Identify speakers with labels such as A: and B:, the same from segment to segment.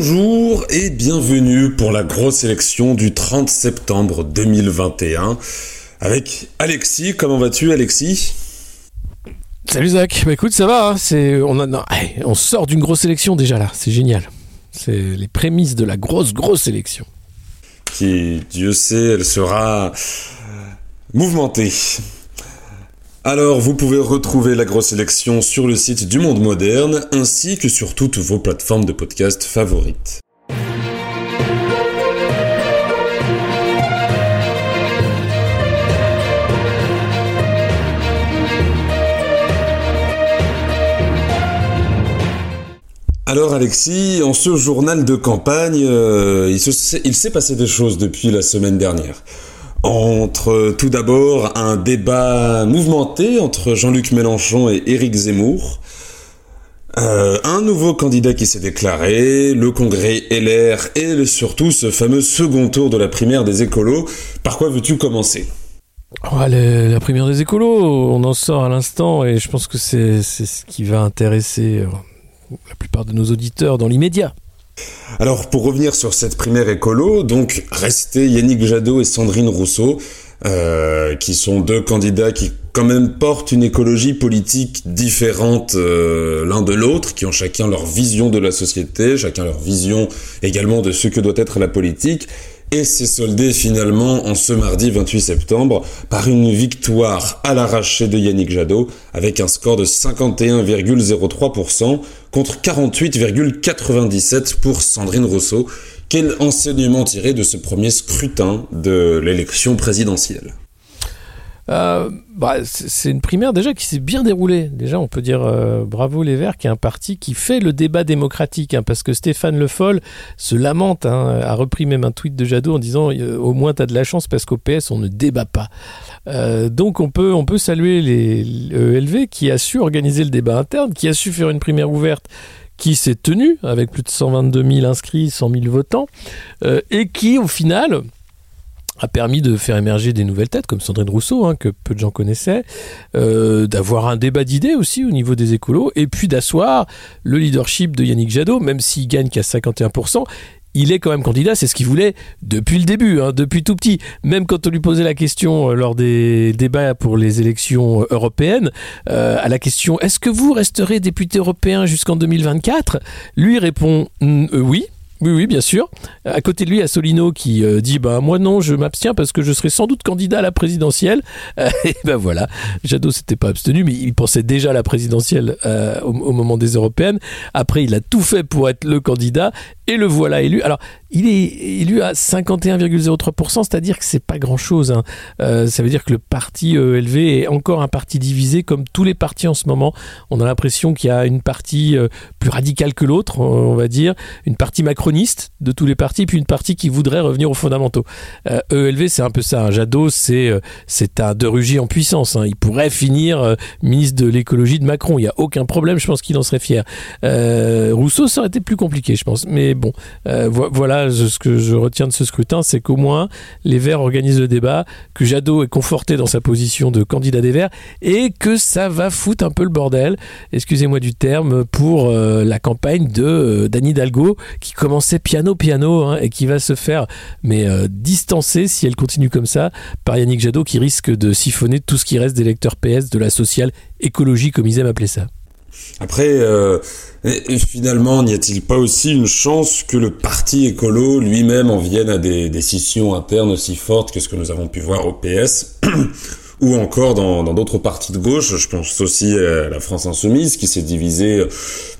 A: Bonjour et bienvenue pour la grosse élection du 30 septembre 2021 avec Alexis. Comment vas-tu Alexis?
B: Salut Zach, bah écoute ça va, hein. c'est on, a, on sort d'une grosse élection déjà là, c'est génial. C'est les prémices de la grosse grosse élection.
A: Qui, Dieu sait, elle sera mouvementée. Alors, vous pouvez retrouver la grosse sélection sur le site du Monde Moderne ainsi que sur toutes vos plateformes de podcast favorites. Alors Alexis, en ce journal de campagne, euh, il s'est passé des choses depuis la semaine dernière entre tout d'abord un débat mouvementé entre Jean-Luc Mélenchon et Éric Zemmour, euh, un nouveau candidat qui s'est déclaré, le congrès LR et surtout ce fameux second tour de la primaire des écolos. Par quoi veux-tu commencer?
B: Oh, la, primaire des écolos, on en sort à l'instant et je pense que c'est ce qui va intéresser euh, la plupart de nos auditeurs dans l'immédiat.
A: Alors pour revenir sur cette primaire écolo, donc restait Yannick Jadot et Sandrine Rousseau, euh, qui sont deux candidats qui quand même portent une écologie politique différente euh, l'un de l'autre, qui ont chacun leur vision de la société, chacun leur vision également de ce que doit être la politique, et s'est soldé finalement en ce mardi 28 septembre par une victoire à l'arraché de Yannick Jadot avec un score de 51,03% contre 48,97 pour Sandrine Rousseau. Quel enseignement tiré de ce premier scrutin de l'élection présidentielle?
B: Euh, bah, c'est une primaire déjà qui s'est bien déroulée. Déjà, on peut dire euh, bravo les Verts, qui est un parti qui fait le débat démocratique, hein, parce que Stéphane Le Foll se lamente, hein, a repris même un tweet de Jadot en disant euh, au moins tu as de la chance parce qu'au PS on ne débat pas. donc on peut on peut saluer les ELV qui a su organiser le débat interne, qui a su faire une primaire ouverte qui s'est tenue avec plus de 122 000 inscrits, 100 000 votants, et qui au final a permis de faire émerger des nouvelles têtes comme Sandrine Rousseau, hein, que peu de gens connaissaient, euh, d'avoir un débat d'idées aussi au niveau des écolos, et puis d'asseoir le leadership de Yannick Jadot, même s'il gagne qu'à 51%. Il est quand même candidat, c'est ce qu'il voulait depuis le début, hein, depuis tout petit. Même quand on lui posait la question euh, lors des débats pour les élections euh, européennes, à la question est-ce que vous resterez député européen jusqu'en 2024 Lui répond oui, oui, oui, bien sûr. À côté de lui, il y a Solino qui euh, dit bah moi non, je m'abstiens parce que je serai sans doute candidat à la présidentielle. et ben voilà, Jadot s'était pas abstenu, mais il pensait déjà à la présidentielle euh, au, moment des européennes. Après, il a tout fait pour être le candidat et le voilà élu. Alors, il est élu à 51,03%, c'est-à-dire que c'est pas grand-chose. Hein. Euh, ça veut dire que le parti ELV est encore un parti divisé, comme tous les partis en ce moment. On a l'impression qu'il y a une partie euh, plus radicale que l'autre, on va dire, une partie macroniste de tous les partis, puis une partie qui voudrait revenir aux fondamentaux. Euh, ELV, c'est un peu ça. Hein. Jadot, c'est c'est un de Rugy en puissance. Hein. Il pourrait finir ministre de l'écologie de Macron. Il n'y a aucun problème. Je pense qu'il en serait fier. Rousseau, ça aurait été plus compliqué, je pense. Mais bon, voilà ce que je retiens de ce scrutin, c'est qu'au moins les Verts organisent le débat, que Jadot est conforté dans sa position de candidat des Verts et que ça va foutre un peu le bordel, excusez-moi du terme, pour euh, la campagne de euh, d'Anne Hidalgo qui commençait piano piano hein, et qui va se faire mais euh, distancer si elle continue comme ça par Yannick Jadot qui risque de siphonner tout ce qui reste des lecteurs PS de la sociale écologie comme ils aiment appeler ça.
A: Après, euh, finalement, n'y a-t-il pas aussi une chance que le parti écolo lui-même en vienne à des décisions internes aussi fortes que ce que nous avons pu voir au PS ou encore dans d'autres partis de gauche? Je pense aussi à la France insoumise qui s'est divisée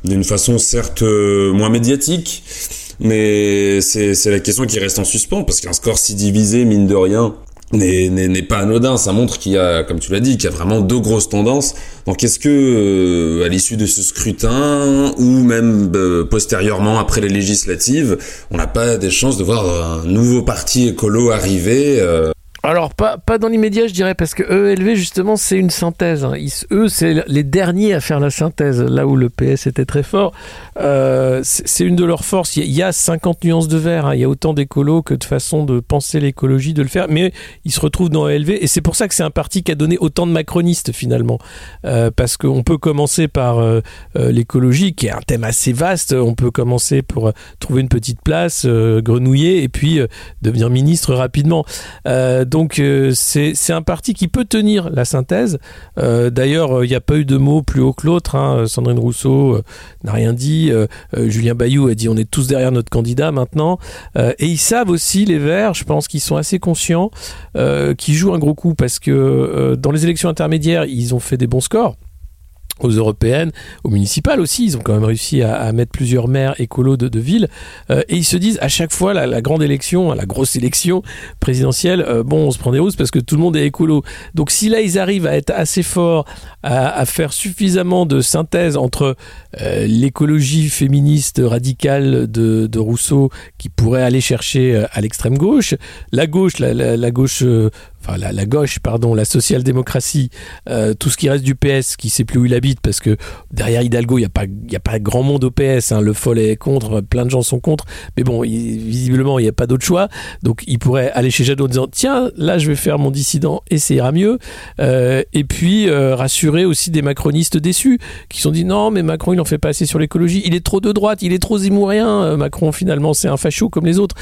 A: d'une façon certes euh, moins médiatique, mais c'est la question qui reste en suspens parce qu'un score si divisé, mine de rien, n'est pas anodin. Ça montre qu'il y a, comme tu l'as dit, qu'il y a vraiment deux grosses tendances. Donc est-ce que euh, à l'issue de ce scrutin ou même euh, postérieurement après les législatives, on n'a pas des chances de voir un nouveau parti écolo arriver euh
B: alors, pas, pas dans l'immédiat, je dirais, parce que ELV, justement, c'est une synthèse. Hein. eux, c'est les derniers à faire la synthèse, là où le PS était très fort. Euh, c'est une de leurs forces. Il y, a 50 nuances de vert. Hein. Il y a autant d'écolos que de façons de penser l'écologie, de le faire. Mais ils se retrouvent dans ELV. Et c'est pour ça que c'est un parti qui a donné autant de macronistes, finalement. Euh, parce qu'on peut commencer par euh, l'écologie, qui est un thème assez vaste. On peut commencer pour trouver une petite place, grenouiller, et puis devenir ministre rapidement donc euh, c'est un parti qui peut tenir la synthèse. Euh, d'ailleurs, il n'y a pas eu de mots plus haut que l'autre. Hein. Sandrine Rousseau euh, n'a rien dit. Julien Bayou a dit on est tous derrière notre candidat maintenant. et ils savent aussi, les Verts, je pense qu'ils sont assez conscients, qu'ils jouent un gros coup parce que dans les élections intermédiaires, ils ont fait des bons scores aux européennes, aux municipales aussi. Ils ont quand même réussi à, mettre plusieurs maires écolos de, villes. Euh, et ils se disent à chaque fois, la, grande élection, la grosse élection présidentielle, euh, bon, on se prend des rousses parce que tout le monde est écolo. Donc si là, ils arrivent à être assez forts, à, faire suffisamment de synthèse entre euh, l'écologie féministe radicale de, Rousseau, qui pourrait aller chercher à l'extrême gauche, la gauche, la, gauche la, gauche, pardon, la social-démocratie, tout ce qui reste du PS, qui sait plus où il habite, parce que derrière Hidalgo, il n'y a, pas, a pas grand monde au PS. Hein, le Foll est contre, plein de gens sont contre. Mais bon, visiblement, il n'y a pas d'autre choix. Donc, il pourrait aller chez Jadot en disant Tiens, là, je vais faire mon dissident et ça mieux. Euh, et puis, euh, rassurer aussi des macronistes déçus qui sont dit Non, mais Macron, il n'en fait pas assez sur l'écologie. Il est trop de droite, il est trop zémourien. Macron, finalement, c'est un facho comme les autres.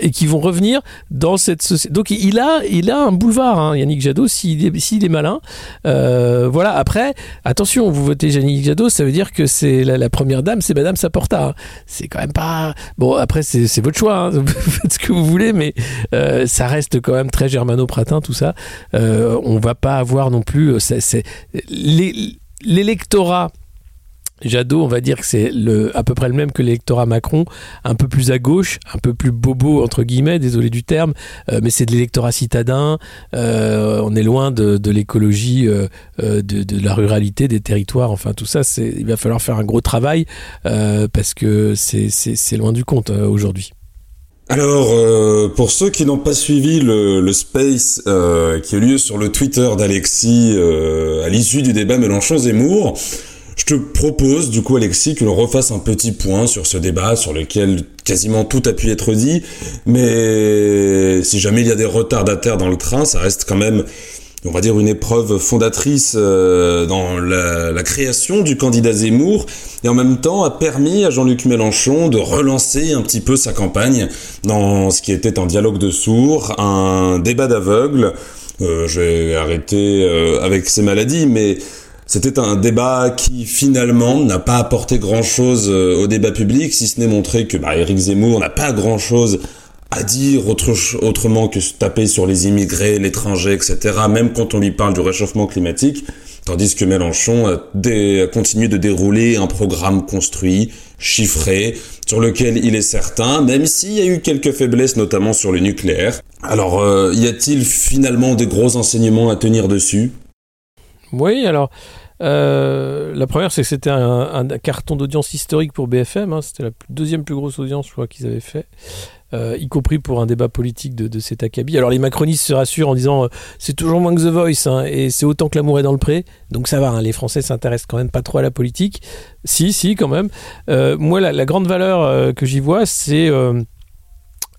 B: et qui vont revenir dans cette société. Donc, il a, il a un boulevard, hein, Yannick Jadot, s'il est, est, malin. Euh, voilà, après, attention, vous votez Yannick Jadot, ça veut dire que c'est la, première dame, c'est Madame Saporta. Hein. C'est quand même pas. Bon, après, c'est votre choix, hein. faites ce que vous voulez, mais euh, ça reste quand même très germano-pratin, tout ça. Euh, on va pas avoir non plus. L'électorat Jadot, on va dire que c'est le, à peu près le même que l'électorat Macron, un peu plus à gauche, un peu plus bobo, entre guillemets, désolé du terme, euh, mais c'est de l'électorat citadin, euh, on est loin de, l'écologie, euh, de, la ruralité, des territoires, enfin tout ça, il va falloir faire un gros travail parce que c'est loin du compte aujourd'hui.
A: Alors, pour ceux qui n'ont pas suivi le, le space qui a eu lieu sur le Twitter d'Alexis à l'issue du débat Mélenchon-Zemmour, je te propose, du coup, Alexis, que l'on refasse un petit point sur ce débat sur lequel quasiment tout a pu être dit. Mais si jamais il y a des retardataires dans le train, ça reste quand même, on va dire, une épreuve fondatrice euh, dans la, création du candidat Zemmour et en même temps a permis à Jean-Luc Mélenchon de relancer un petit peu sa campagne dans ce qui était un dialogue de sourds, un débat d'aveugles. Euh, je euh, avec ces maladies, mais c'était un débat qui finalement n'a pas apporté grand-chose euh, au débat public, si ce n'est montrer que bah, Zemmour n'a pas grand-chose à dire autre, autrement que se taper sur les immigrés, l'étranger, etc., même quand on lui parle du réchauffement climatique, tandis que Mélenchon a, continué de dérouler un programme construit, chiffré, sur lequel il est certain, même s'il y a eu quelques faiblesses, notamment sur le nucléaire. Alors, euh, y a-t-il finalement des gros enseignements à tenir dessus?
B: Oui, alors... Euh, la première, c'est que c'était un, carton d'audience historique pour BFM. Hein. C'était la deuxième plus grosse audience, je crois, qu'ils avaient fait. Euh, y compris pour un débat politique de, cet acabit. Alors les macronistes se rassurent en disant euh, c'est toujours moins que The Voice hein, et c'est autant que l'amour est dans le pré, donc ça va. Hein. les Français s'intéressent quand même pas trop à la politique. Si, si, quand même. moi, la, grande valeur que j'y vois, c'est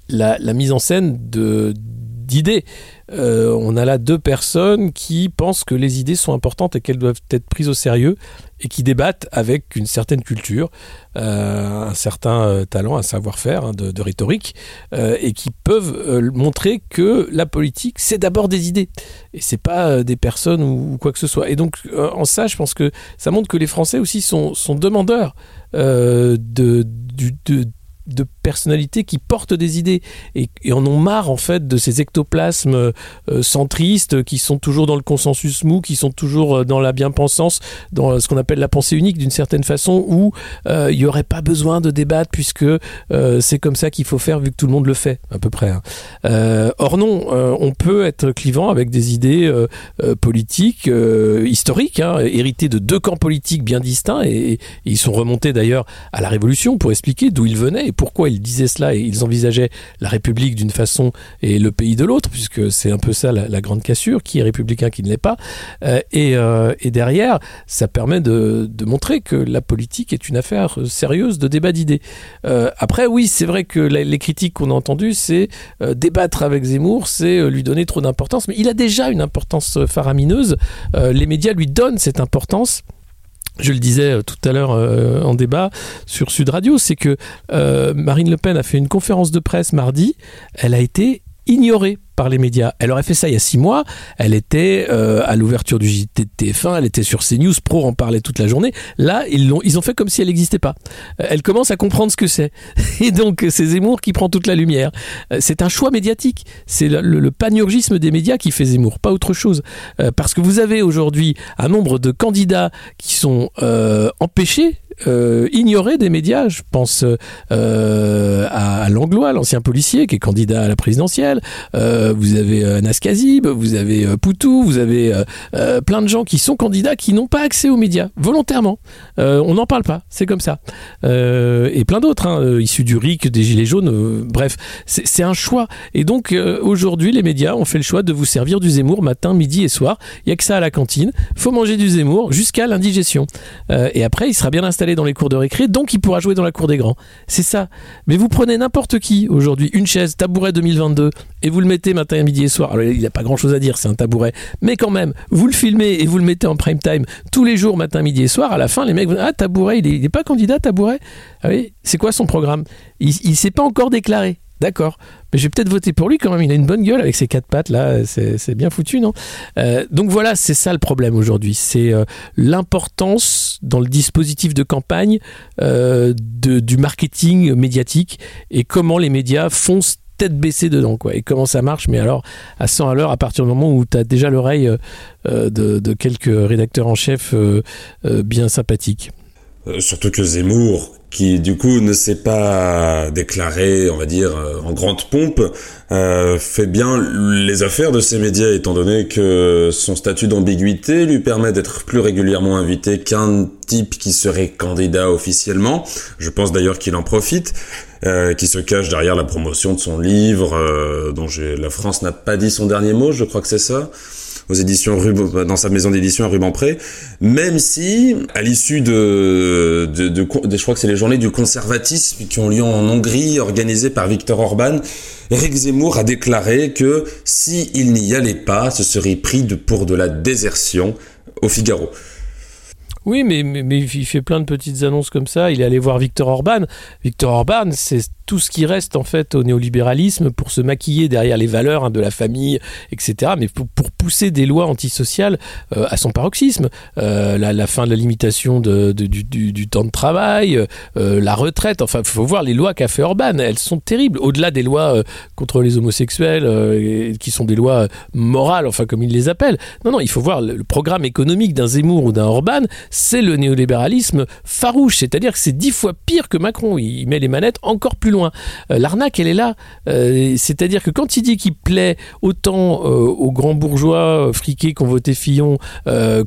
B: la, mise en scène d'idées. Euh, on a là deux personnes qui pensent que les idées sont importantes et qu'elles doivent être prises au sérieux et qui débattent avec une certaine culture, euh, un certain euh, talent, un savoir-faire hein, de, rhétorique et qui peuvent montrer que la politique c'est d'abord des idées et c'est pas des personnes ou, quoi que ce soit. Et donc en ça, je pense que ça montre que les Français aussi sont, demandeurs de, de de personnalités qui portent des idées et, en ont marre en fait de ces ectoplasmes euh, centristes qui sont toujours dans le consensus mou, qui sont toujours euh, dans la bien-pensance, dans ce qu'on appelle la pensée unique d'une certaine façon où euh, il n'y aurait pas besoin de débattre puisque c'est comme ça qu'il faut faire vu que tout le monde le fait à peu près. Hein. or non, on peut être clivant avec des idées politiques historiques, hein, héritées de deux camps politiques bien distincts et, et ils sont remontés d'ailleurs à la Révolution pour expliquer d'où ils venaient pourquoi ils disaient cela et ils envisageaient la République d'une façon et le pays de l'autre, puisque c'est un peu ça la, grande cassure, qui est républicain, qui ne l'est pas. Euh, et, euh, et, derrière, ça permet de, de, montrer que la politique est une affaire sérieuse de débat d'idées. Euh, après, oui, c'est vrai que les critiques qu'on a entendues, c'est débattre avec Zemmour, c'est lui donner trop d'importance, mais il a déjà une importance faramineuse. les médias lui donnent cette importance je le disais tout à l'heure en débat sur Sud Radio, c'est que Marine Le Pen a fait une conférence de presse mardi, elle a été ignorée par les médias. Elle aurait fait ça il y a six mois. Elle était euh, à l'ouverture du JT de TF1, elle était sur CNews, Pro en parlait toute la journée. Là, ils ont fait comme si elle n'existait pas. Euh, elle commence à comprendre ce que c'est. Et donc, c'est Zemmour qui prend toute la lumière. Euh, c'est un choix médiatique. C'est le, le, panurgisme des médias qui fait Zemmour, pas autre chose. parce que vous avez aujourd'hui un nombre de candidats qui sont empêchés euh, ignoré des médias. Je pense euh, à, Langlois, l'ancien policier qui est candidat à la présidentielle. Euh, vous avez Anas Kazib, vous avez Poutou, vous avez plein de gens qui sont candidats qui n'ont pas accès aux médias volontairement. on n'en parle pas, c'est comme ça. et plein d'autres, hein, issus du RIC, des Gilets jaunes. bref, c'est un choix. Et donc aujourd'hui, les médias ont fait le choix de vous servir du Zemmour matin, midi et soir. Il n'y a que ça à la cantine. faut manger du Zemmour jusqu'à l'indigestion. et après, il sera bien installé dans les cours de récré, donc il pourra jouer dans la cour des grands. C'est ça. Mais vous prenez n'importe qui aujourd'hui, une chaise, tabouret 2022, et vous le mettez matin, midi et soir. Alors il n'y a pas grand chose à dire, c'est un tabouret. Mais quand même, vous le filmez et vous le mettez en prime time tous les jours, matin, midi et soir. À la fin, les mecs vont Ah, tabouret, il n'est pas candidat, tabouret Ah oui, c'est quoi son programme? Il ne s'est pas encore déclaré. D'accord. Mais je vais peut-être voter pour lui quand même. Il a une bonne gueule avec ses quatre pattes là. C'est bien foutu, non? Euh, Donc voilà, c'est ça le problème aujourd'hui. C'est euh, l'importance dans le dispositif de campagne euh, de, du marketing médiatique et comment les médias foncent tête baissée dedans quoi et comment ça marche mais alors à 100 à l'heure à partir du moment où tu as déjà l'oreille de, de, quelques rédacteurs en chef bien sympathiques
A: surtout que Zemmour qui du coup ne s'est pas déclaré, on va dire, euh, en grande pompe, euh, fait bien les affaires de ces médias, étant donné que son statut d'ambiguïté lui permet d'être plus régulièrement invité qu'un type qui serait candidat officiellement. Je pense d'ailleurs qu'il en profite, euh, qui se cache derrière la promotion de son livre, euh, dont la France n'a pas dit son dernier mot, je crois que c'est ça aux éditions dans sa maison d'édition à Rubempré, même si à l'issue de, de, de, je crois que c'est les journées du conservatisme qui ont lieu en Hongrie, organisées par Viktor Orban, Eric Zemmour a déclaré que si il n'y allait pas, ce serait pris pour de la désertion au Figaro.
B: Oui, mais, mais, il fait plein de petites annonces comme ça. Il est allé voir Viktor Orban. Viktor Orban, c'est tout ce qui reste en fait au néolibéralisme pour se maquiller derrière les valeurs hein, de la famille, etc. Mais pour, pousser des lois antisociales euh, à son paroxysme, euh, la, fin de la limitation de, du, temps de travail, euh, la retraite. Enfin, il faut voir les lois qu'a fait Orban. Elles sont terribles. Au-delà des lois contre les homosexuels, qui sont des lois morales, enfin comme il les appelle. Non, non, il faut voir le, le programme économique d'un Zemmour ou d'un Orban. C'est le néolibéralisme farouche. C'est-à-dire que c'est dix fois pire que Macron. Il met les manettes encore plus loin. Euh, l'arnaque, elle est là. Euh, c'est-à-dire que quand il dit qu'il plaît autant euh, aux grands bourgeois friqués qui ont voté Fillon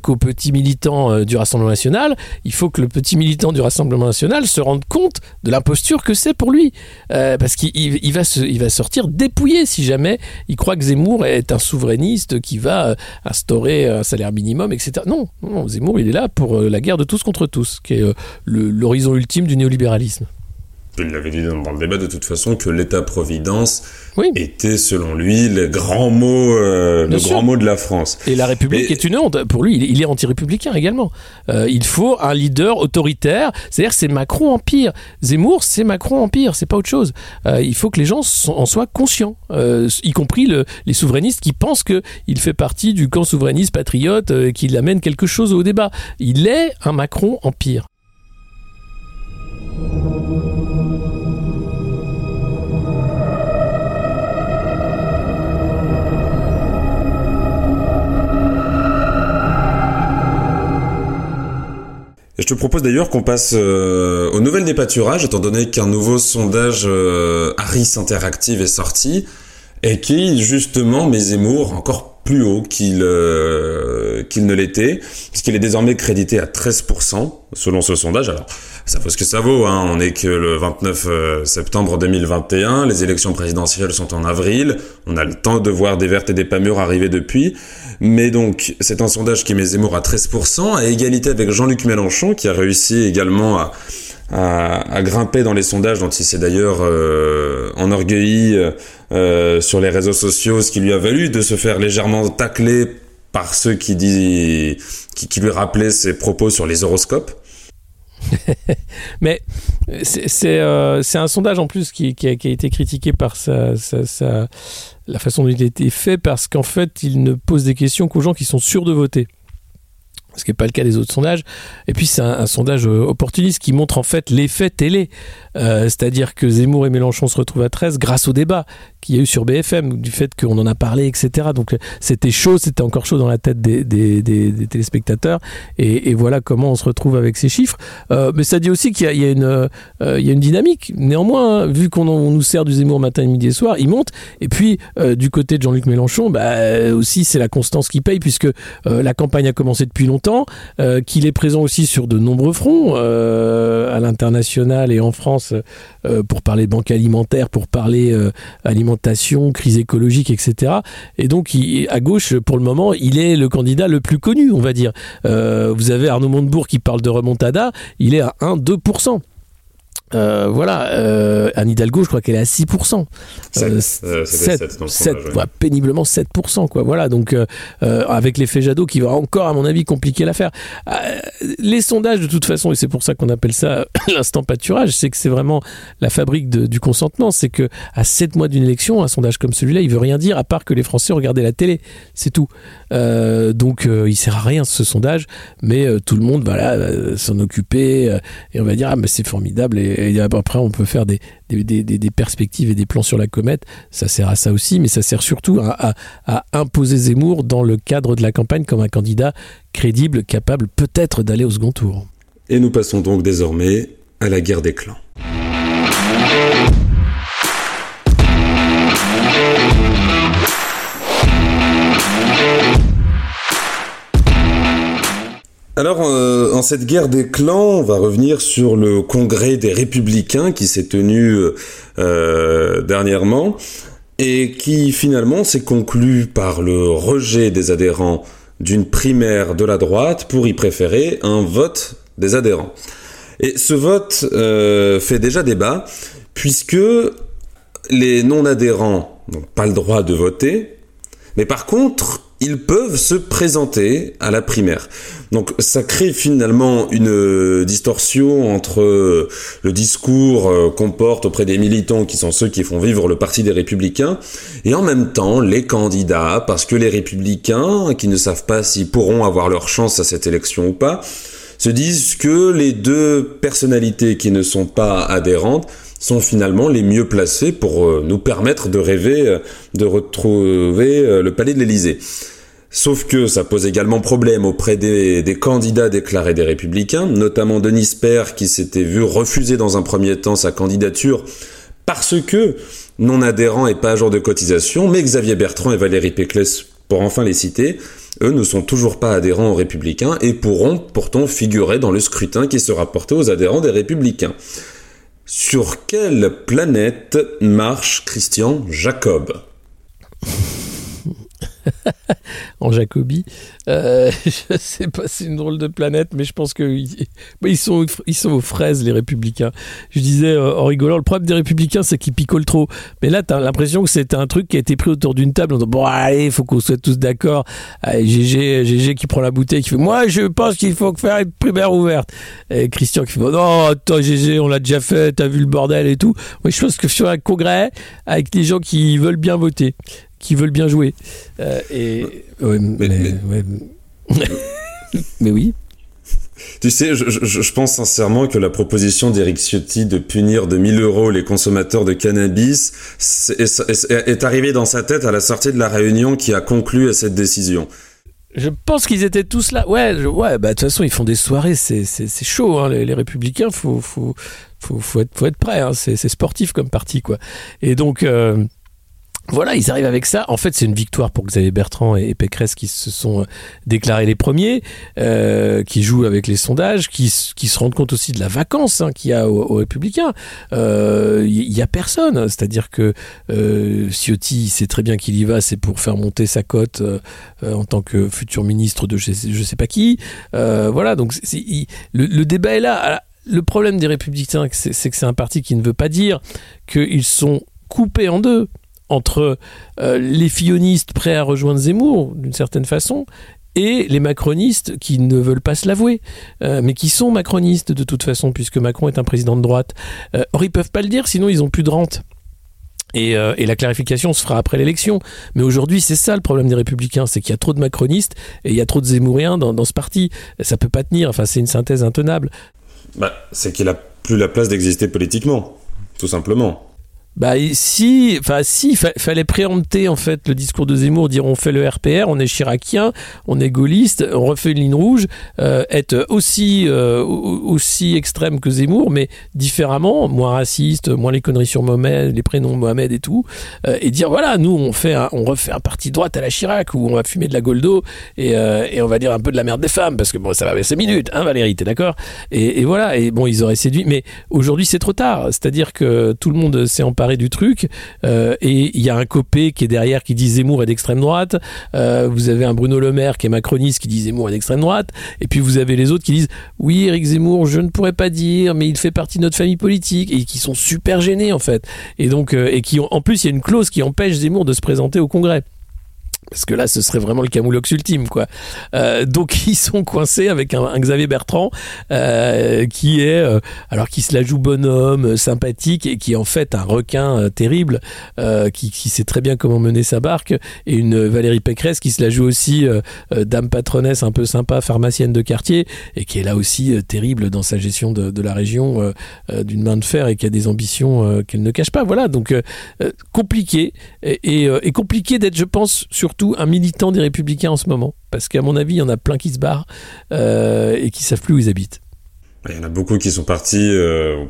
B: qu'aux petits militants du Rassemblement national, il faut que le petit militant du Rassemblement national se rende compte de l'imposture que c'est pour lui. parce qu'il va, va sortir dépouillé si jamais il croit que Zemmour est un souverainiste qui va instaurer un salaire minimum, etc. Non, non Zemmour, il est là pour la guerre de tous contre tous, qui est l'horizon ultime du néolibéralisme
A: il l'avait dit dans le débat de toute façon que l'État-providence était selon lui le grand mot, euh, le grand mot de la France.
B: Et la République est une honte. Pour lui, il est anti-républicain également. Euh, il faut un leader autoritaire. C'est-à-dire c'est Macron empire. Zemmour, c'est Macron empire. C'est pas autre chose. Euh, il faut que les gens en soient conscients, y compris les souverainistes qui pensent qu'il fait partie du camp souverainiste patriote, qu'il amène quelque chose au débat. Il est un Macron empire.
A: Te propose d'ailleurs qu'on passe euh, aux nouvelles des pâturages, étant donné qu'un nouveau sondage euh, Harris Interactive est sorti, et qui, justement, met Zemmour encore plus haut qu'il qu'il ne l'était, puisqu'il est désormais crédité à 13% selon ce sondage. Alors, ça vaut ce que ça vaut. Hein. On est que le 29 euh, septembre 2021. Les élections présidentielles sont en avril. On a le temps de voir des vertes et des pas mûres arriver depuis. Mais donc, c'est un sondage qui met Zemmour à 13%, à égalité avec Jean-Luc Mélenchon, qui a réussi également à, à, grimper dans les sondages, dont il s'est d'ailleurs euh, enorgueilli euh, sur les réseaux sociaux, ce qui lui a valu de se faire légèrement tacler par ceux qui, qui lui rappelaient ses propos sur les horoscopes.
B: Mais euh, c'est un sondage en plus qui, a, été critiqué par sa, la façon dont il a été fait parce qu'en fait il ne pose des questions qu'aux gens qui sont sûrs de voter ce qui n'est pas le cas des autres sondages. Et puis c'est un, sondage euh, opportuniste qui montre en fait l'effet télé. Euh, c'est-à-dire que Zemmour et Mélenchon se retrouvent à 13 grâce au débat qu'il y a eu sur BFM, du fait qu'on en a parlé, etc. Donc c'était chaud, c'était encore chaud dans la tête des, téléspectateurs. Et, voilà comment on se retrouve avec ces chiffres. Euh, mais ça dit aussi qu'il y, a a une dynamique. Néanmoins, hein, vu qu'on nous sert du Zemmour matin, midi et soir, il monte. Et puis du côté de Jean-Luc Mélenchon, bah, aussi c'est la constance qui paye, puisque la campagne a commencé depuis longtemps euh, qu'il est présent aussi sur de nombreux fronts, euh, à l'international et en France, euh, pour parler banque alimentaire, pour parler crise écologique, etc. Et donc, à gauche, pour le moment, il est le candidat le plus connu, on va dire. vous avez Arnaud Montebourg qui parle de remontada, il est à 1-2%. Euh, voilà, euh, Anne Hidalgo, je crois qu'elle est à 6%.
A: 7, 7, 7,
B: péniblement 7%, quoi. Voilà, donc euh, avec l'effet Jadot qui va encore, à mon avis, compliquer l'affaire. les sondages, de toute façon, et c'est pour ça qu'on appelle ça l'instant pâturage, c'est que c'est vraiment la fabrique du consentement. C'est que à 7 mois d'une élection, un sondage comme celui-là, il veut rien dire à part que les Français regardaient la télé. C'est tout. donc, il sert à rien ce sondage, mais tout le monde va voilà, s'en occuper et on va dire, ah, mais c'est formidable. Et, après on peut faire des, perspectives et des plans sur la comète, ça sert à ça aussi, mais ça sert surtout à, imposer Zemmour dans le cadre de la campagne comme un candidat crédible, capable peut-être d'aller au second tour.
A: Et nous passons donc désormais à la guerre des clans. Alors, euh, en cette guerre des clans, on va revenir sur le congrès des républicains qui s'est tenu euh, dernièrement et qui finalement s'est conclu par le rejet des adhérents d'une primaire de la droite pour y préférer un vote des adhérents. Et ce vote euh, fait déjà débat puisque les non-adhérents n'ont pas le droit de voter, mais par contre, ils peuvent se présenter à la primaire. Donc ça crée finalement une euh, distorsion entre euh, le discours euh, qu'on porte auprès des militants qui sont ceux qui font vivre le parti des républicains et en même temps les candidats parce que les républicains qui ne savent pas s'ils pourront avoir leur chance à cette élection ou pas se disent que les deux personnalités qui ne sont pas adhérentes sont finalement les mieux placés pour euh, nous permettre de rêver euh, de retrouver euh, le palais de l'Élysée. Sauf que ça pose également problème auprès des, candidats déclarés des républicains, notamment Denis Père qui s'était vu refuser dans un premier temps sa candidature parce que non adhérent et pas à jour de cotisation, mais Xavier Bertrand et Valérie Péclès, pour enfin les citer, eux ne sont toujours pas adhérents aux républicains et pourront pourtant figurer dans le scrutin qui sera porté aux adhérents des républicains. Sur quelle planète marche Christian Jacob?
B: en Jacobi. Euh, je sais pas, c'est une drôle de planète, mais je pense qu'ils ils sont, ils sont aux fraises, les républicains. Je disais euh, en rigolant, le problème des républicains, c'est qu'ils picolent trop. Mais là, tu as l'impression que c'était un truc qui a été pris autour d'une table en disant, bon, allez, faut qu'on soit tous d'accord. GG, GG qui prend la bouteille, qui fait, moi, je pense qu'il faut faire une primaire ouverte. Et Christian qui fait, non, toi, GG, on l'a déjà fait, t'as vu le bordel et tout. Moi, je pense que sur un congrès, avec des gens qui veulent bien voter, qui veulent bien jouer. Euh, et, mais, oui.
A: Tu sais, je, pense sincèrement que la proposition d'Eric Ciotti de punir de 1000 euros les consommateurs de cannabis est, arrivée dans sa tête à la sortie de la réunion qui a conclu à cette décision.
B: Je pense qu'ils étaient tous là. Ouais, ouais. Bah de toute façon, ils font des soirées. C'est chaud. Hein, les, républicains, faut faut faut, faut être faut être prêt. Hein, c'est sportif comme parti quoi. Et donc. Euh, voilà, ils arrivent avec ça. En fait, c'est une victoire pour Xavier Bertrand et, Pécresse qui se sont euh, déclarés les premiers, euh, qui jouent avec les sondages, qui, se rendent compte aussi de la vacance hein, qu'il y a aux, Républicains. Il euh, y, a personne. C'est-à-dire que Ciotti sait très bien qu'il y va, c'est pour faire monter sa cote en tant que futur ministre de je sais, sais pas qui. voilà, donc le, le débat est là. Le problème des Républicains, c'est que c'est un parti qui ne veut pas dire qu'ils sont coupés en deux entre euh, les fillonistes prêts à rejoindre Zemmour, d'une certaine façon, et les macronistes qui ne veulent pas se l'avouer, euh, mais qui sont macronistes de toute façon, puisque Macron est un président de droite. Euh, or, ils peuvent pas le dire, sinon ils ont plus de rente. Et, la clarification se fera après l'élection. Mais aujourd'hui, c'est ça le problème des Républicains, c'est qu'il y a trop de macronistes et il y a trop de Zemmouriens dans, ce parti. Ça peut pas tenir. Enfin, c'est une synthèse intenable.
A: Bah, c'est qu'il a plus la place d'exister politiquement, tout simplement.
B: Bah si, enfin si, fallait préempter en fait le discours de Zemmour, dire on fait le RPR, on est chiracien, on est gaulliste, on refait une ligne rouge, euh, être aussi euh, aussi extrême que Zemmour, mais différemment, moins raciste, moins les conneries sur Mohamed, les prénoms Mohamed et tout, euh, et dire voilà, nous on fait, on refait un parti droite à la Chirac où on va fumer de la Goldo et, et on va dire un peu de la merde des femmes parce que bon ça va 5 minutes, hein Valérie, t'es d'accord? Et, et, voilà, et bon ils auraient séduit, mais aujourd'hui c'est trop tard, c'est-à-dire que tout le monde s'est emparé du truc. Euh, et il y a un copé qui est derrière qui dit Zemmour est d'extrême droite. Euh, vous avez un Bruno Le Maire qui est macroniste qui dit Zemmour est d'extrême droite. Et puis vous avez les autres qui disent oui, Eric Zemmour, je ne pourrais pas dire, mais il fait partie de notre famille politique et qui sont super gênés en fait. Et donc euh, et qui ont, en plus il y a une clause qui empêche Zemmour de se présenter au Congrès parce que là ce serait vraiment le camoulox ultime quoi. Euh, donc ils sont coincés avec un, Xavier Bertrand euh, qui est euh, alors qui se la joue bonhomme sympathique et qui est en fait un requin terrible qui, sait très bien comment mener sa barque et une Valérie Pécresse qui se la joue aussi dame patronesse un peu sympa pharmacienne de quartier et qui est là aussi terrible dans sa gestion de, la région d'une main de fer et qui a des ambitions qu'elle ne cache pas. Voilà donc compliqué et, et, compliqué d'être je pense un militant des Républicains en ce moment, parce qu'à mon avis, il y en a plein qui se barrent euh, et qui savent plus où ils habitent.
A: Il y en a beaucoup qui sont partis euh,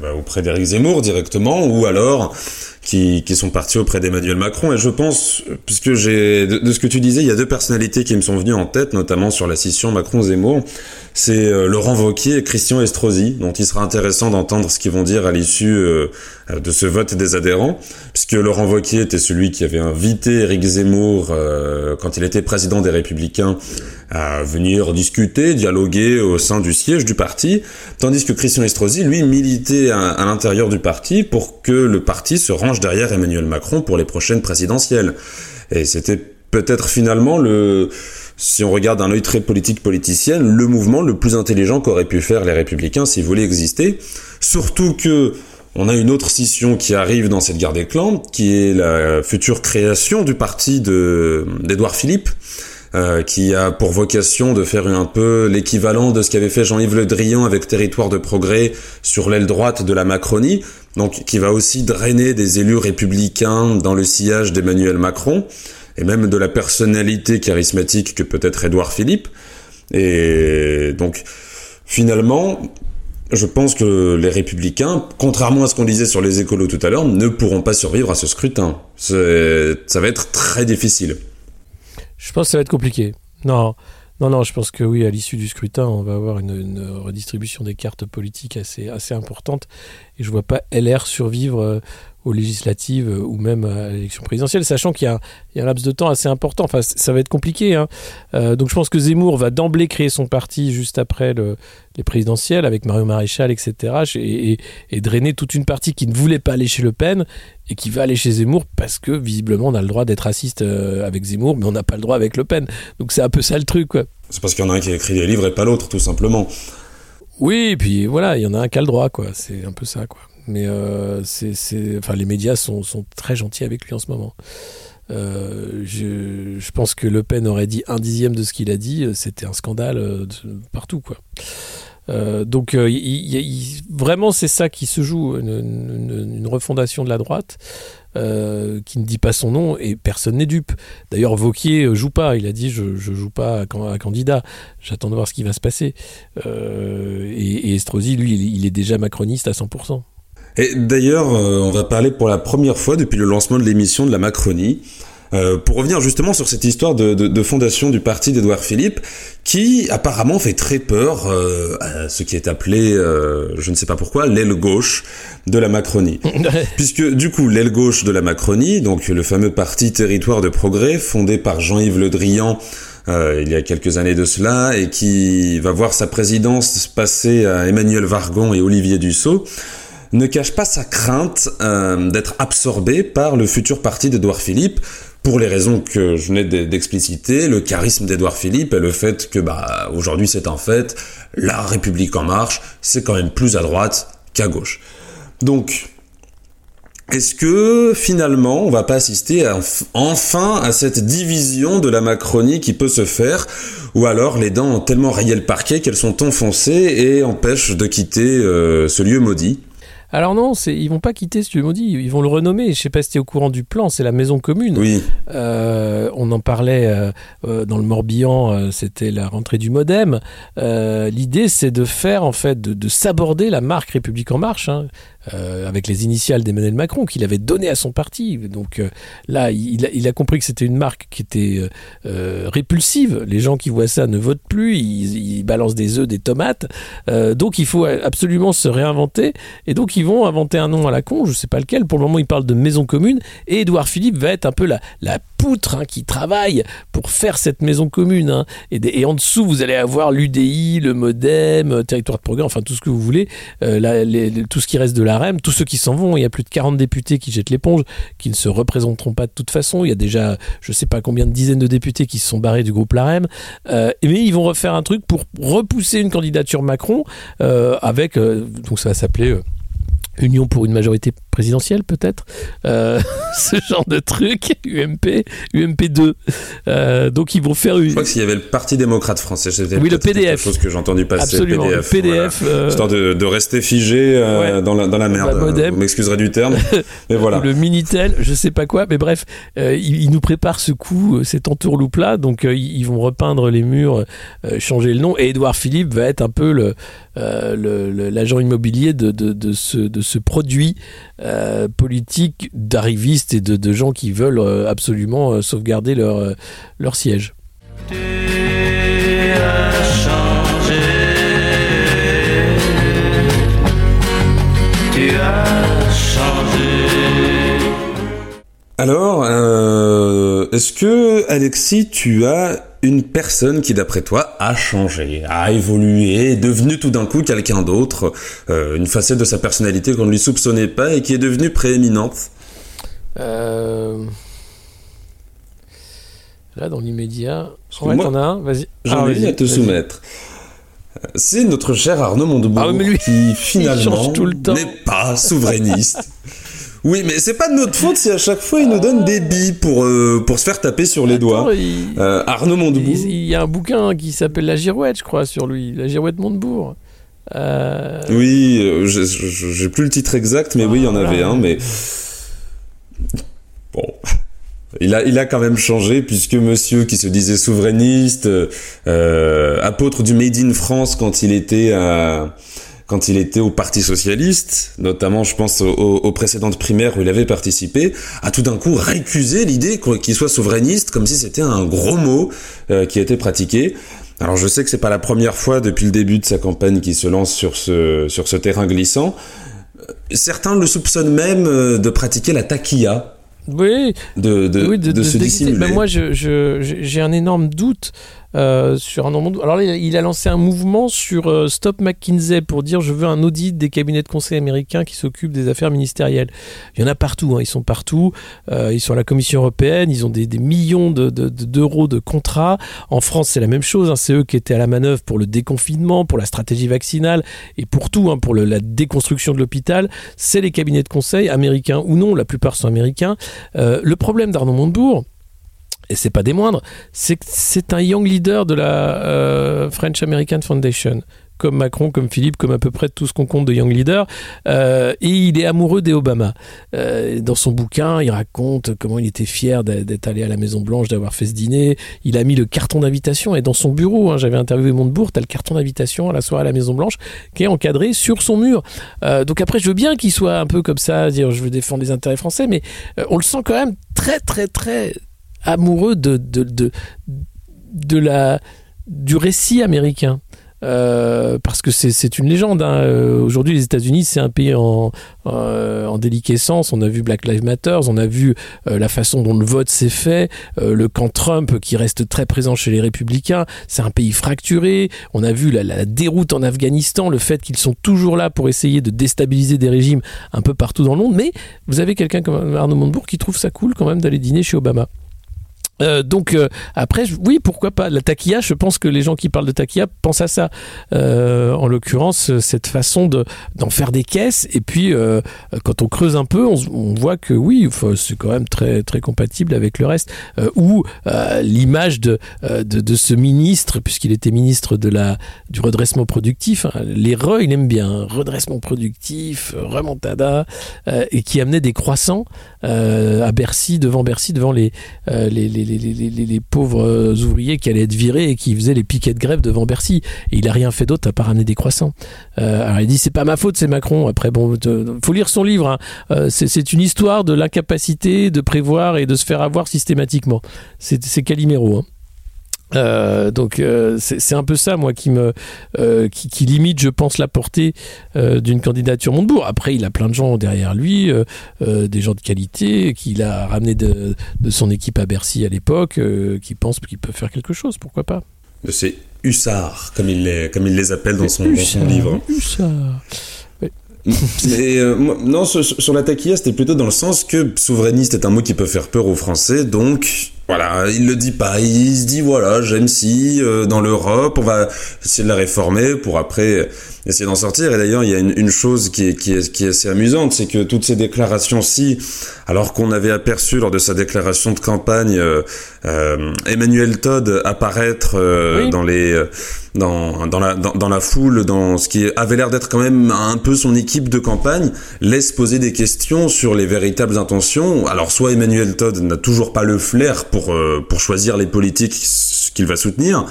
A: bah, auprès d'Éric Zemmour directement, ou alors qui, sont partis auprès d'Emmanuel Macron. Et je pense, puisque j'ai de, ce que tu disais, il y a deux personnalités qui me sont venues en tête, notamment sur la scission Macron-Zemmour. C'est euh, Laurent Wauquiez et Christian Estrosi, dont il sera intéressant d'entendre ce qu'ils vont dire à l'issue euh, de ce vote des adhérents, puisque Laurent Wauquiez était celui qui avait invité Éric Zemmour euh, quand il était président des Républicains à venir discuter, dialoguer au sein du siège du parti, tandis que Christian Estrosi, lui, militait à l'intérieur du parti pour que le parti se range derrière Emmanuel Macron pour les prochaines présidentielles. Et c'était peut-être finalement le, si on regarde un œil très politique politicienne, le mouvement le plus intelligent qu'auraient pu faire les républicains s'ils voulaient exister. Surtout que on a une autre scission qui arrive dans cette guerre des clans, qui est la future création du parti de d'Édouard Philippe, euh, qui a pour vocation de faire un peu l'équivalent de ce qu'avait fait Jean-Yves Le Drian avec Territoire de Progrès sur l'aile droite de la Macronie, donc qui va aussi drainer des élus républicains dans le sillage d'Emmanuel Macron, et même de la personnalité charismatique que peut être Édouard Philippe. Et donc, finalement, je pense que les républicains, contrairement à ce qu'on disait sur les écolos tout à l'heure, ne pourront pas survivre à ce scrutin. Ça va être très difficile.
B: Je pense que ça va être compliqué. Non, non, non, je pense que oui, à l'issue du scrutin, on va avoir une, redistribution des cartes politiques assez, assez importante. Et je vois pas LR survivre euh, aux législatives ou même à l'élection présidentielle, sachant qu'il y, y, a un laps de temps assez important. Enfin, ça va être compliqué. Hein. Euh, donc je pense que Zemmour va d'emblée créer son parti juste après le, les présidentielles avec Mario Maréchal, etc. Et, et, drainer toute une partie qui ne voulait pas aller chez Le Pen et qui va aller chez Zemmour parce que visiblement on a le droit d'être raciste euh, avec Zemmour, mais on n'a pas le droit avec Le Pen. Donc c'est un peu ça le truc.
A: C'est parce qu'il y en a un qui a écrit des livres et pas l'autre, tout simplement.
B: Oui, et puis voilà, il y en a un qui a le droit, quoi. C'est un peu ça, quoi mais euh, enfin, les médias sont, très gentils avec lui en ce moment. Euh, je, pense que Le Pen aurait dit un dixième de ce qu'il a dit, c'était un scandale euh, partout, quoi. Euh, donc euh, vraiment c'est ça qui se joue, une, refondation de la droite. Euh, qui ne dit pas son nom et personne n'est dupe. D'ailleurs, Vauquier joue pas. Il a dit je, je joue pas à, candidat. J'attends de voir ce qui va se passer. Euh, et, et, Estrosi, lui, il, est déjà macroniste à 100%.
A: Et d'ailleurs, on va parler pour la première fois depuis le lancement de l'émission de la Macronie euh, pour revenir justement sur cette histoire de, de, de fondation du parti d'Edouard Philippe, qui apparemment fait très peur euh, à ce qui est appelé, euh, je ne sais pas pourquoi, l'aile gauche de la Macronie. Puisque du coup, l'aile gauche de la Macronie, donc le fameux parti Territoire de Progrès, fondé par Jean-Yves Le Drian, euh, il y a quelques années de cela, et qui va voir sa présidence passer à Emmanuel Vargon et Olivier Dussault, ne cache pas sa crainte euh, d'être absorbé par le futur parti d'Edouard Philippe, pour les raisons que je venais d'expliciter, le charisme d'Edouard Philippe et le fait que bah aujourd'hui c'est un fait, la République en marche, c'est quand même plus à droite qu'à gauche. Donc est-ce que finalement on va pas assister enfin à cette division de la Macronie qui peut se faire ou alors les dents ont tellement rayé le parquet qu'elles sont enfoncées et empêchent de quitter euh, ce lieu maudit?
B: Alors non, c'est, ils vont pas quitter ce lieu maudit, ils vont le renommer. Je sais pas si tu es au courant du plan, c'est la maison commune.
A: Oui.
B: Euh, on en parlait euh, euh, dans le Morbihan, c'était la rentrée du MoDem. l'idée, c'est de faire en fait, de, de s'aborder la marque République en Marche. Hein. Avec les initiales d'Emmanuel Macron qu'il avait donné à son parti. Donc là, il a, il a, compris que c'était une marque qui était répulsive. Les gens qui voient ça ne votent plus, ils, ils balancent des œufs, des tomates. donc il faut absolument se réinventer. Et donc ils vont inventer un nom à la con, je sais pas lequel. Pour le moment, ils parlent de maison commune. Et Édouard Philippe va être un peu la, poutre hein, qui travaille pour faire cette maison commune. Hein. Et, en dessous, vous allez avoir l'UDI, le MoDem, territoire de programme, enfin tout ce que vous voulez, les, tout ce qui reste de la tous ceux qui s'en vont, il y a plus de 40 députés qui jettent l'éponge, qui ne se représenteront pas de toute façon. Il y a déjà, je sais pas combien de dizaines de députés qui se sont barrés du groupe LAREM. Euh, mais ils vont refaire un truc pour repousser une candidature Macron euh, avec, euh, donc ça va s'appeler Union pour une majorité présidentielle peut-être, euh, ce genre de truc, UMP, UMP2. Euh, donc ils vont faire une...
A: Je crois qu'il y avait le Parti démocrate français,
B: c'était oui, le PDF.
A: chose que j'ai entendu passer,
B: Absolument,
A: le
B: PDF.
A: Euh, Histoire de, de, rester figé dans, la, dans la merde, vous m'excuserez du terme, mais voilà.
B: le Minitel, je sais pas quoi, mais bref, ils, ils, nous préparent ce coup, cet entourloupe-là, donc ils vont repeindre les murs, changer le nom, et Édouard Philippe va être un peu le l'agent immobilier de, de, de, ce, de ce produit euh, politique d'arrivistes et de, gens qui veulent euh, absolument euh, sauvegarder leur, leur siège.
A: Alors, est-ce que Alexis, tu as une personne qui, d'après toi, a changé, a évolué, est devenue tout d'un coup quelqu'un d'autre, euh, une facette de sa personnalité qu'on ne lui soupçonnait pas et qui est devenue prééminente
B: euh... Là, dans l'immédiat... Ouais, t'en as un Vas-y.
A: J'en ai ah, à te soumettre. C'est notre cher Arnaud Montebourg ah, lui, qui, finalement, n'est pas souverainiste. Oui, mais c'est pas de notre faute si à chaque fois il nous donne des billes pour, euh, pour se faire taper sur les doigts. Euh, Arnaud Montebourg.
B: Il, y a un bouquin qui s'appelle La Girouette, je crois, sur lui. La Girouette Montebourg.
A: Euh... Oui, j'ai plus le titre exact, mais oui, il y en avait un, mais. Bon. Il a, il a quand même changé puisque monsieur qui se disait souverainiste, apôtre du Made in France quand il était à, quand il était au Parti socialiste, notamment je pense aux, précédentes primaires où il avait participé, a tout d'un coup récusé l'idée qu'il soit souverainiste comme si c'était un gros mot euh, qui était pratiqué. Alors je sais que c'est pas la première fois depuis le début de sa campagne qu'il se lance sur ce, sur ce terrain glissant. Certains le soupçonnent même euh, de pratiquer la taquilla.
B: Oui,
A: de, de, oui, de, de, se dissimuler.
B: Mais moi, j'ai je, un énorme doute euh, sur un nombre. Alors il a lancé un mouvement sur euh, Stop McKinsey pour dire je veux un audit des cabinets de conseil américains qui s'occupent des affaires ministérielles. Il y en a partout, hein, ils sont partout. Euh, ils sont à la Commission européenne, ils ont des, millions d'euros de, de, contrats. En France, c'est la même chose. Hein, c'est eux qui étaient à la manœuvre pour le déconfinement, pour la stratégie vaccinale et pour tout, hein, pour la déconstruction de l'hôpital. C'est les cabinets de conseil américains ou non, la plupart sont américains. le problème d'Arnaud Montebourg, et c'est pas des moindres, c'est un young leader de la euh, French American Foundation comme Macron, comme Philippe, comme à peu près tout ce qu'on compte de Young Leader. et il est amoureux des Obama. dans son bouquin, il raconte comment il était fier d'être allé à la Maison Blanche, d'avoir fait ce dîner. Il a mis le carton d'invitation et dans son bureau, hein, j'avais interviewé Montebourg, t'as le carton d'invitation à la soirée à la Maison Blanche qui est encadré sur son mur. donc après, je veux bien qu'il soit un peu comme ça, dire je veux défendre les intérêts français, mais on le sent quand même très très très amoureux de, de, de, de la, du récit américain. Euh, parce que c'est une légende. Hein. Euh, aujourd'hui, les États-Unis, c'est un pays en, euh, en déliquescence. On a vu Black Lives Matter, on a vu la façon dont le vote s'est fait, le camp Trump qui reste très présent chez les républicains. C'est un pays fracturé. On a vu la, la déroute en Afghanistan, le fait qu'ils sont toujours là pour essayer de déstabiliser des régimes un peu partout dans le monde. Mais vous avez quelqu'un comme Arnaud Montebourg qui trouve ça cool quand même d'aller dîner chez Obama. Euh, donc euh, après, oui, pourquoi pas la taquilla. Je pense que les gens qui parlent de taquilla pensent à ça. Euh, en l'occurrence, cette façon de d'en faire des caisses. Et puis, quand on creuse un peu, on, voit que oui, c'est quand même très très compatible avec le reste. ou l'image de, de, de ce ministre, puisqu'il était ministre de la du redressement productif. Hein, les re, il aime bien redressement productif, remontada, et qui amenait des croissants à Bercy, devant Bercy, devant les, les, les les, pauvres euh, ouvriers qui allaient être virés et qui faisaient les piquets de grève devant Bercy. Et il a rien fait d'autre à part amener des croissants. Euh, alors il dit c'est pas ma faute, c'est Macron. Après bon, faut lire son livre. Hein. Euh, c'est une histoire de l'incapacité de prévoir et de se faire avoir systématiquement. C'est Calimero. Hein. Euh, donc euh, c'est un peu ça moi qui me euh, qui, limite je pense la portée d'une candidature Montebourg. Après il a plein de gens derrière lui, des gens de qualité qu'il a ramené de, de, son équipe à Bercy à l'époque, qui pensent qu'il peut faire quelque chose. Pourquoi pas
A: C'est Hussard comme il les comme il les appelle dans son, dans son livre.
B: Hussard.
A: Mais non, sur, sur la taquilla, c'était plutôt dans le sens que souverainiste est un mot qui peut faire peur aux Français, donc voilà, il le dit pas. Il se dit voilà, j'aime si euh, dans l'Europe, on va essayer de la réformer pour après essayer d'en sortir. Et d'ailleurs, il y a une, une chose qui est, qui, est, qui est assez amusante, c'est que toutes ces déclarations-ci, alors qu'on avait aperçu lors de sa déclaration de campagne euh, euh Emmanuel Todd apparaître dans les dans, dans la dans, dans, la foule, dans ce qui avait l'air d'être quand même un peu son équipe de campagne, laisse poser des questions sur les véritables intentions. Alors soit Emmanuel Todd n'a toujours pas le flair pour euh, pour choisir les politiques qu'il va soutenir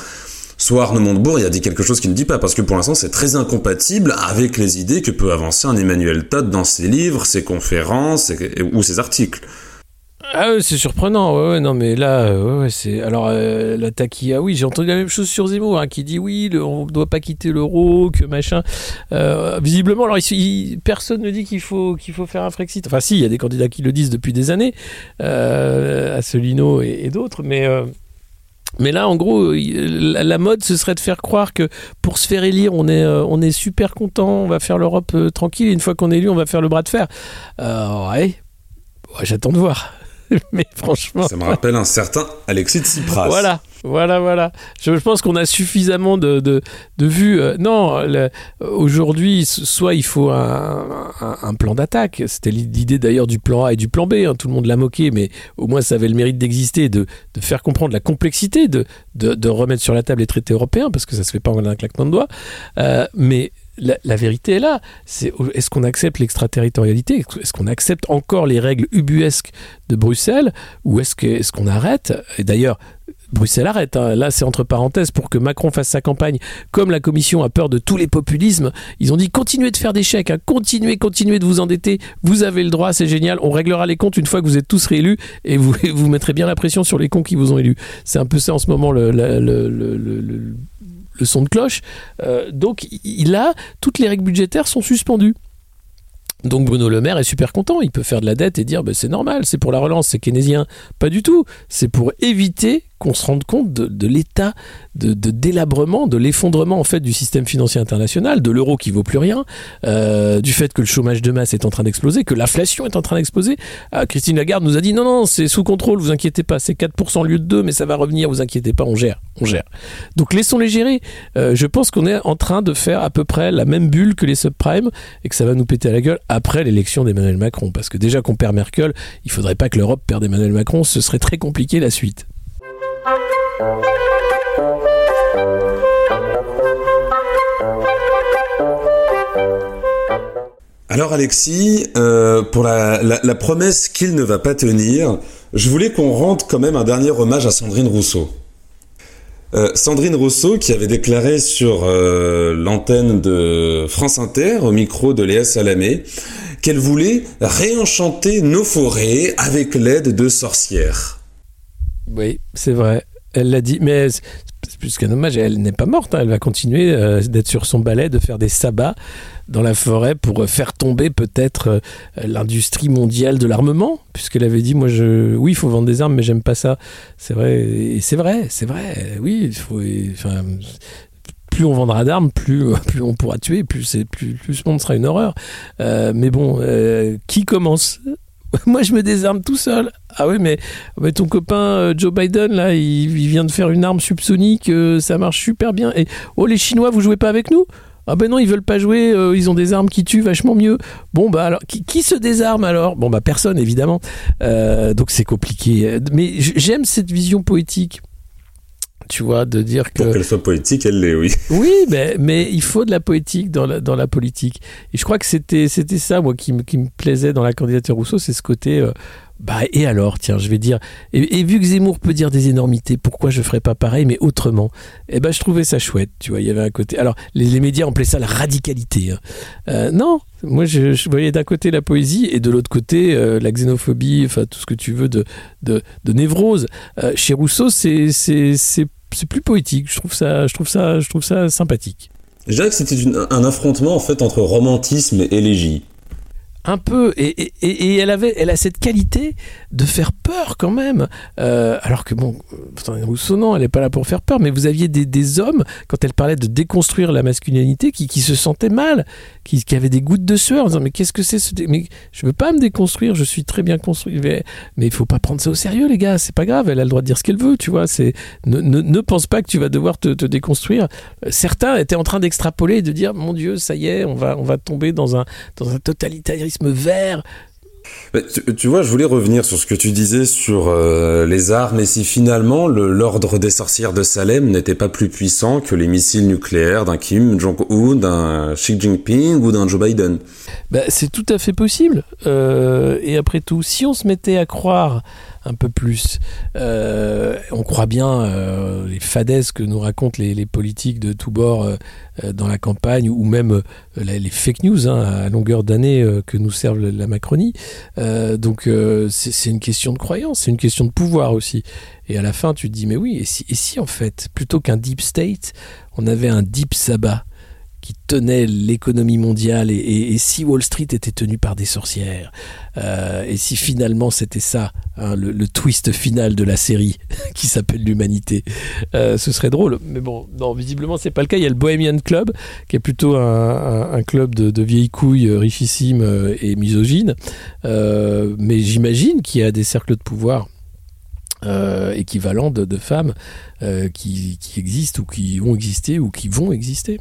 A: soit Arnaud Montebourg il a dit quelque chose qu'il ne dit pas, parce que pour l'instant c'est très incompatible avec les idées que peut avancer un Emmanuel Todd dans ses livres, ses conférences ou ses articles.
B: Ah c'est surprenant, ouais, non mais là, ouais, c'est... Alors, euh, la oui, j'ai entendu la même chose sur Zemmour, hein, qui dit oui, on ne doit pas quitter l'euro, que machin. Euh, visiblement, alors ici, personne ne dit qu'il faut, qu'il faut faire un Frexit. Enfin si, il y a des candidats qui le disent depuis des années, euh, Asselineau et, d'autres, mais... Euh, mais là, en gros, la mode, ce serait de faire croire que pour se faire élire, on est, euh, on est super content, on va faire l'Europe euh, tranquille, et une fois qu'on est élu, on va faire le bras de fer. Euh, ouais, j'attends de voir. mais franchement.
A: Ça me rappelle un certain Alexis Tsipras.
B: Voilà, voilà, voilà. Je, pense qu'on a suffisamment de, de, de vues. Euh, non, aujourd'hui, soit il faut un, un, plan d'attaque. C'était l'idée d'ailleurs du plan A et du plan B. Hein. Tout le monde l'a moqué, mais au moins ça avait le mérite d'exister, de, de faire comprendre la complexité de, de, de, remettre sur la table les traités européens, parce que ça se fait pas en un claquement de doigts. Euh, mais la, vérité est là. Est-ce qu'on accepte l'extraterritorialité? Est-ce qu'on accepte encore les règles ubuesques de Bruxelles? Ou est-ce qu'on arrête? Et d'ailleurs, Bruxelles arrête. Hein. Là, c'est entre parenthèses pour que Macron fasse sa campagne. Comme la Commission a peur de tous les populismes, ils ont dit continuez de faire des chèques, hein. continuez, continuez de vous endetter. Vous avez le droit, c'est génial. On réglera les comptes une fois que vous êtes tous réélus et vous, vous mettrez bien la pression sur les cons qui vous ont élus. C'est un peu ça en ce moment son de cloche. Euh, donc il a toutes les règles budgétaires sont suspendues. Donc Bruno Le Maire est super content, il peut faire de la dette et dire bah, c'est normal, c'est pour la relance, c'est keynésien. Pas du tout, c'est pour éviter qu'on se rende compte de, l'état de, délabrement, de l'effondrement en fait du système financier international, de l'euro qui vaut plus rien, euh, du fait que le chômage de masse est en train d'exploser, que l'inflation est en train d'exploser. Ah, Christine Lagarde nous a dit non non c'est sous contrôle, vous inquiétez pas, c'est 4% au lieu de 2, mais ça va revenir, vous inquiétez pas, on gère, on gère. Donc laissons-les gérer. Euh, je pense qu'on est en train de faire à peu près la même bulle que les subprimes et que ça va nous péter à la gueule après l'élection d'Emmanuel Macron, parce que déjà qu'on perd Merkel, il faudrait pas que l'Europe perde Emmanuel Macron, ce serait très compliqué la suite.
A: Alors Alexis, euh, pour la, la, promesse qu'il ne va pas tenir, je voulais qu'on rende quand même un dernier hommage à Sandrine Rousseau. Euh, Sandrine Rousseau qui avait déclaré sur euh, l'antenne de France Inter au micro de Léa Salamé qu'elle voulait réenchanter nos forêts avec l'aide de sorcières.
B: Oui, c'est vrai. Elle l'a dit, mais c'est plus qu'un hommage. Elle n'est pas morte. Hein. Elle va continuer euh, d'être sur son balai, de faire des sabbats dans la forêt pour euh, faire tomber peut-être euh, l'industrie mondiale de l'armement, puisqu'elle avait dit, moi, je, oui, il faut vendre des armes, mais j'aime pas ça. C'est vrai, c'est vrai, c'est vrai. Oui, il faut, plus on vendra d'armes, plus, plus on pourra tuer, plus, plus, plus ce monde sera une horreur. mais bon, qui commence? Moi, je me désarme tout seul. Ah oui, mais, ton copain euh, Joe Biden, là, il, vient de faire une arme subsonique, euh, ça marche super bien. Et oh, les Chinois, vous jouez pas avec nous? Ah ben non, ils veulent pas jouer, euh, ils ont des armes qui tuent vachement mieux. Bon bah alors, qui, se désarme alors? Bon bah personne évidemment. donc c'est compliqué. Mais j'aime cette vision poétique tu vois, de dire que...
A: Pour qu'elle soit poétique, elle l'est, oui.
B: Oui, mais, mais il faut de la poétique dans la, dans la politique. Et je crois que c'était, c'était ça, moi, qui, qui me plaisait dans la candidature Rousseau, c'est ce côté... Euh, bah et alors, tiens, je vais dire. Et, vu que Zemmour peut dire des énormités, pourquoi je ferais pas pareil, mais autrement? Eh ben, je trouvais ça chouette. Tu vois, il y avait un côté. Alors, les, médias appelaient ça la radicalité. Hein. Euh, non, moi, je, voyais d'un côté la poésie et de l'autre côté euh, la xénophobie, enfin tout ce que tu veux de de, de névrose. chez Rousseau, c'est c'est c'est plus poétique. Je trouve ça, je trouve ça, je trouve ça sympathique.
A: Je dirais que c'était un affrontement en fait entre romantisme et élégie
B: un peu. Et, et, elle avait elle a cette qualité de faire peur quand même. Euh, alors que bon Rousseau non elle n'est pas là pour faire peur mais vous aviez des, des hommes quand elle parlait de déconstruire la masculinité qui, qui se sentaient mal qui, qui, avaient des gouttes de sueur en disant mais qu'est-ce que c'est ce mais je veux pas me déconstruire je suis très bien construit mais, il faut pas prendre ça au sérieux les gars c'est pas grave elle a le droit de dire ce qu'elle veut tu vois c'est ne, ne, ne, pense pas que tu vas devoir te, te déconstruire. Certains étaient en train d'extrapoler et de dire mon dieu ça y est on va on va tomber dans un dans un totalitarisme vert.
A: Tu, vois, je voulais revenir sur ce que tu disais sur euh, les armes et si finalement l'ordre des sorcières de Salem n'était pas plus puissant que les missiles nucléaires d'un Kim Jong-un, d'un Xi Jinping ou d'un Joe Biden.
B: Bah, c'est tout à fait possible. Euh, et après tout, si on se mettait à croire un peu plus. Euh, on croit bien euh, les fadaises que nous racontent les, politiques de tous bords euh, dans la campagne ou même les, fake news hein, à longueur d'année que nous serve la Macronie. donc c'est une question de croyance, c'est une question de pouvoir aussi. Et à la fin, tu te dis, mais oui, et si, et si en fait, plutôt qu'un deep state, on avait un deep sabbat? Qui tenait l'économie mondiale et, si Wall Street était tenu par des sorcières euh, et si finalement c'était ça hein, le, twist final de la série qui s'appelle l'humanité euh, ce serait drôle. Mais bon non visiblement c'est pas le cas. Il y a le Bohemian Club qui est plutôt un, club de, vieilles couilles richissimes euh, et misogynes mais j'imagine qu'il y a des cercles de pouvoir équivalents de, femmes qui existent ou qui ont existé ou qui vont exister